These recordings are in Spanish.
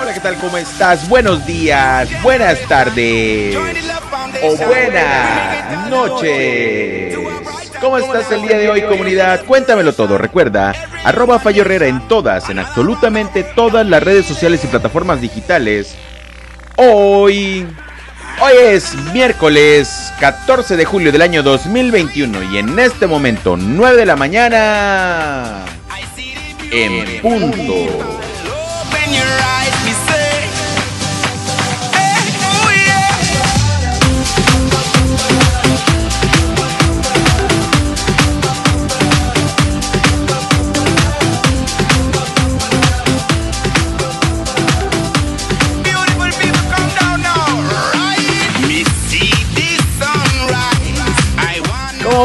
Hola, ¿qué tal? ¿Cómo estás? Buenos días, buenas tardes o buenas noches. ¿Cómo estás el día de hoy, comunidad? Cuéntamelo todo. Recuerda, arroba Fallo Herrera en todas, en absolutamente todas las redes sociales y plataformas digitales. Hoy... Hoy es miércoles 14 de julio del año 2021 y en este momento, 9 de la mañana, en punto.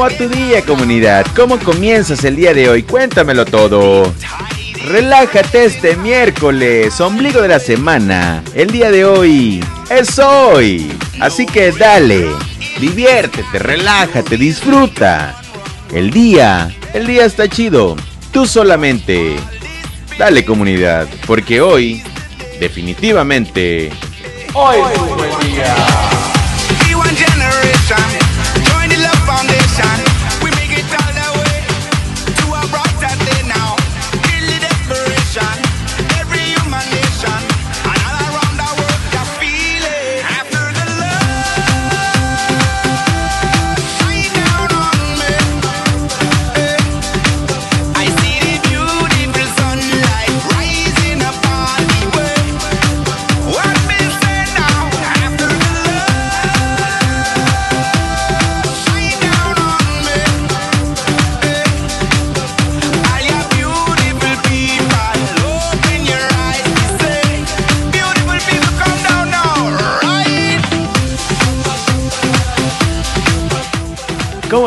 Va tu día, comunidad? ¿Cómo comienzas el día de hoy? Cuéntamelo todo. Relájate este miércoles, ombligo de la semana. El día de hoy es hoy. Así que dale, diviértete, relájate, disfruta. El día, el día está chido. Tú solamente. Dale comunidad, porque hoy, definitivamente, hoy es un buen día.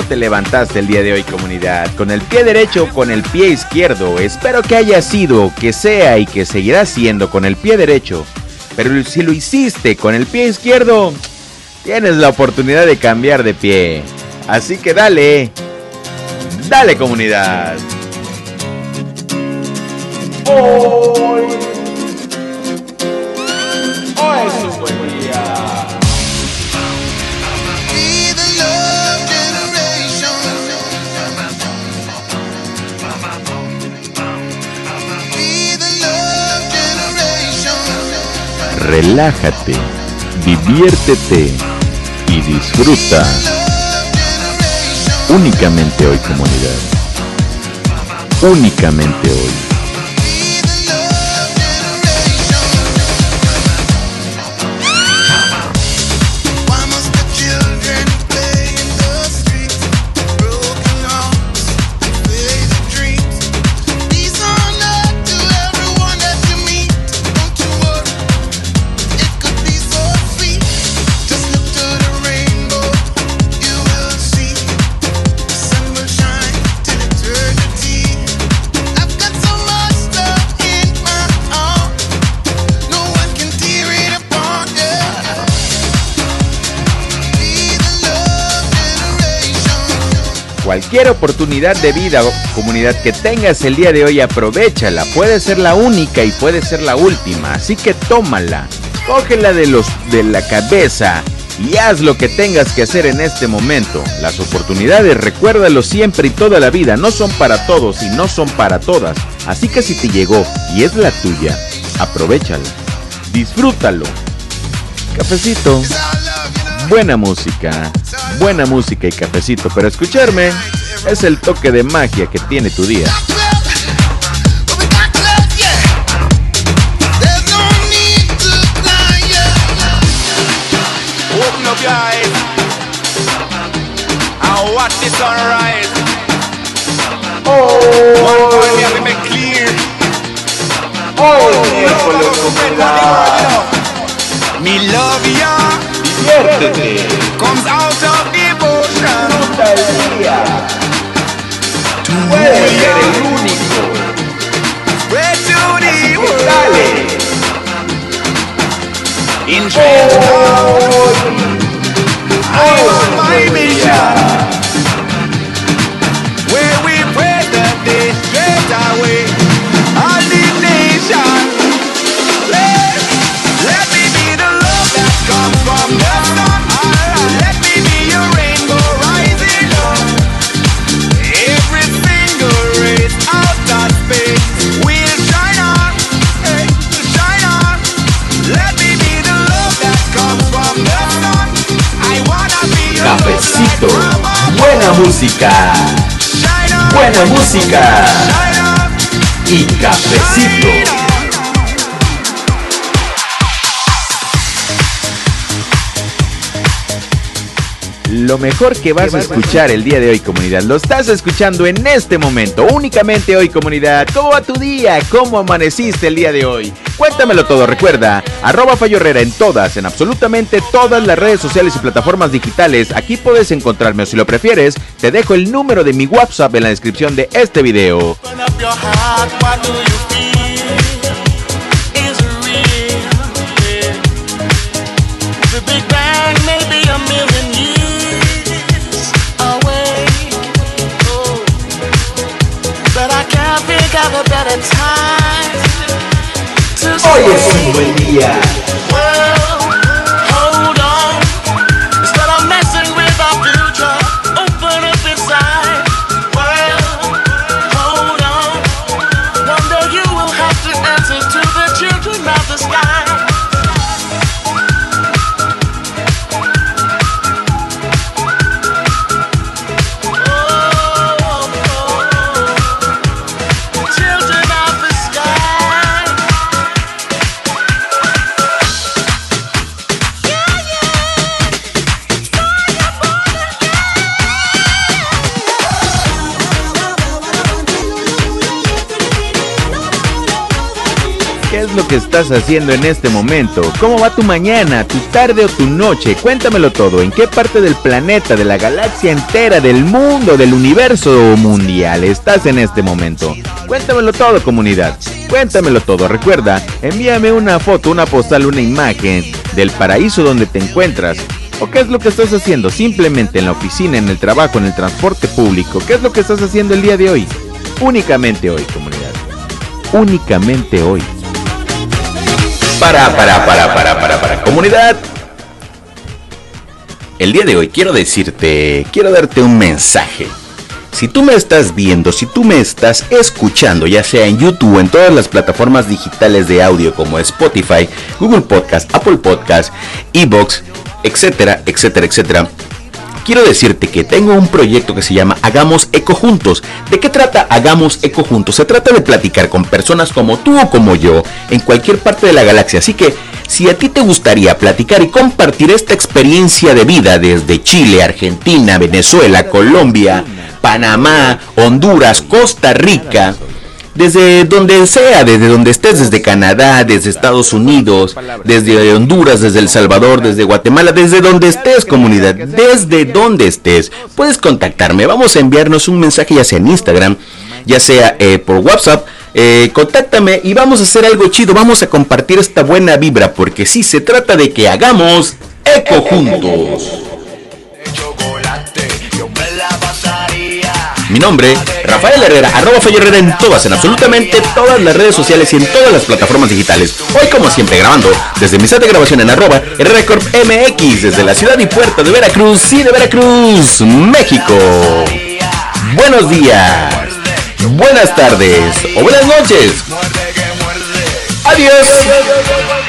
Te levantaste el día de hoy comunidad? ¿Con el pie derecho con el pie izquierdo? Espero que haya sido, que sea y que seguirá siendo con el pie derecho. Pero si lo hiciste con el pie izquierdo, tienes la oportunidad de cambiar de pie. Así que dale. Dale comunidad. Relájate, diviértete y disfruta. Únicamente hoy comunidad. Únicamente hoy. Cualquier oportunidad de vida o comunidad que tengas el día de hoy, aprovechala. Puede ser la única y puede ser la última. Así que tómala. Cógela de, los, de la cabeza y haz lo que tengas que hacer en este momento. Las oportunidades, recuérdalo siempre y toda la vida, no son para todos y no son para todas. Así que si te llegó y es la tuya, aprovechala. Disfrútalo. Cafecito. Buena música buena música y cafecito, pero escucharme es el toque de magia que tiene tu día. Oh, Mi love ya diviértete comes out of devotion. Disfruta el día. To Puedes ser el único. Spread to Así the que world. dale. In Trenchtown, música, buena música y cafecito. Lo mejor que vas a escuchar el día de hoy, comunidad, lo estás escuchando en este momento, únicamente hoy, comunidad. ¿Cómo va tu día? ¿Cómo amaneciste el día de hoy? Cuéntamelo todo, recuerda, arroba Fallo Herrera en todas, en absolutamente todas las redes sociales y plataformas digitales. Aquí puedes encontrarme o si lo prefieres, te dejo el número de mi WhatsApp en la descripción de este video. To say, buen día. well, lo que estás haciendo en este momento? ¿Cómo va tu mañana, tu tarde o tu noche? Cuéntamelo todo. ¿En qué parte del planeta, de la galaxia entera, del mundo, del universo mundial estás en este momento? Cuéntamelo todo, comunidad. Cuéntamelo todo. Recuerda, envíame una foto, una postal, una imagen del paraíso donde te encuentras. ¿O qué es lo que estás haciendo? Simplemente en la oficina, en el trabajo, en el transporte público. ¿Qué es lo que estás haciendo el día de hoy? Únicamente hoy, comunidad. Únicamente hoy. Para, para, para, para, para, para, comunidad. El día de hoy quiero decirte, quiero darte un mensaje. Si tú me estás viendo, si tú me estás escuchando, ya sea en YouTube o en todas las plataformas digitales de audio como Spotify, Google Podcast, Apple Podcast, Evox, etcétera, etcétera, etcétera. Quiero decirte que tengo un proyecto que se llama Hagamos Eco Juntos. ¿De qué trata Hagamos Eco Juntos? Se trata de platicar con personas como tú o como yo en cualquier parte de la galaxia. Así que si a ti te gustaría platicar y compartir esta experiencia de vida desde Chile, Argentina, Venezuela, Colombia, Panamá, Honduras, Costa Rica, desde donde sea, desde donde estés, desde Canadá, desde Estados Unidos, desde Honduras, desde El Salvador, desde Guatemala, desde donde estés, comunidad, desde donde estés, puedes contactarme. Vamos a enviarnos un mensaje ya sea en Instagram, ya sea eh, por WhatsApp. eh, contáctame y vamos a hacer algo chido. Vamos a compartir esta buena vibra porque sí se trata de que hagamos eco juntos. Nombre, Rafael Herrera, arroba Fello Herrera en todas, en absolutamente todas las redes sociales y en todas las plataformas digitales. Hoy como siempre grabando desde mi set de grabación en arroba Corp MX, desde la ciudad y puerto de Veracruz y de Veracruz, México. Buenos días, buenas tardes o buenas noches. Adiós.